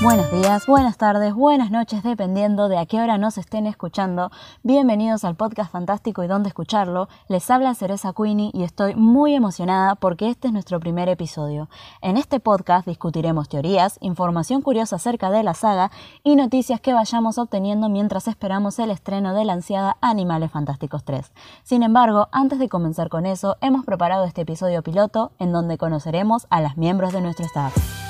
Buenos días, buenas tardes, buenas noches, dependiendo de a qué hora nos estén escuchando. Bienvenidos al podcast fantástico y dónde escucharlo. Les habla Cereza Queenie y estoy muy emocionada porque este es nuestro primer episodio. En este podcast discutiremos teorías, información curiosa acerca de la saga y noticias que vayamos obteniendo mientras esperamos el estreno de la ansiada Animales Fantásticos 3. Sin embargo, antes de comenzar con eso, hemos preparado este episodio piloto en donde conoceremos a las miembros de nuestro staff.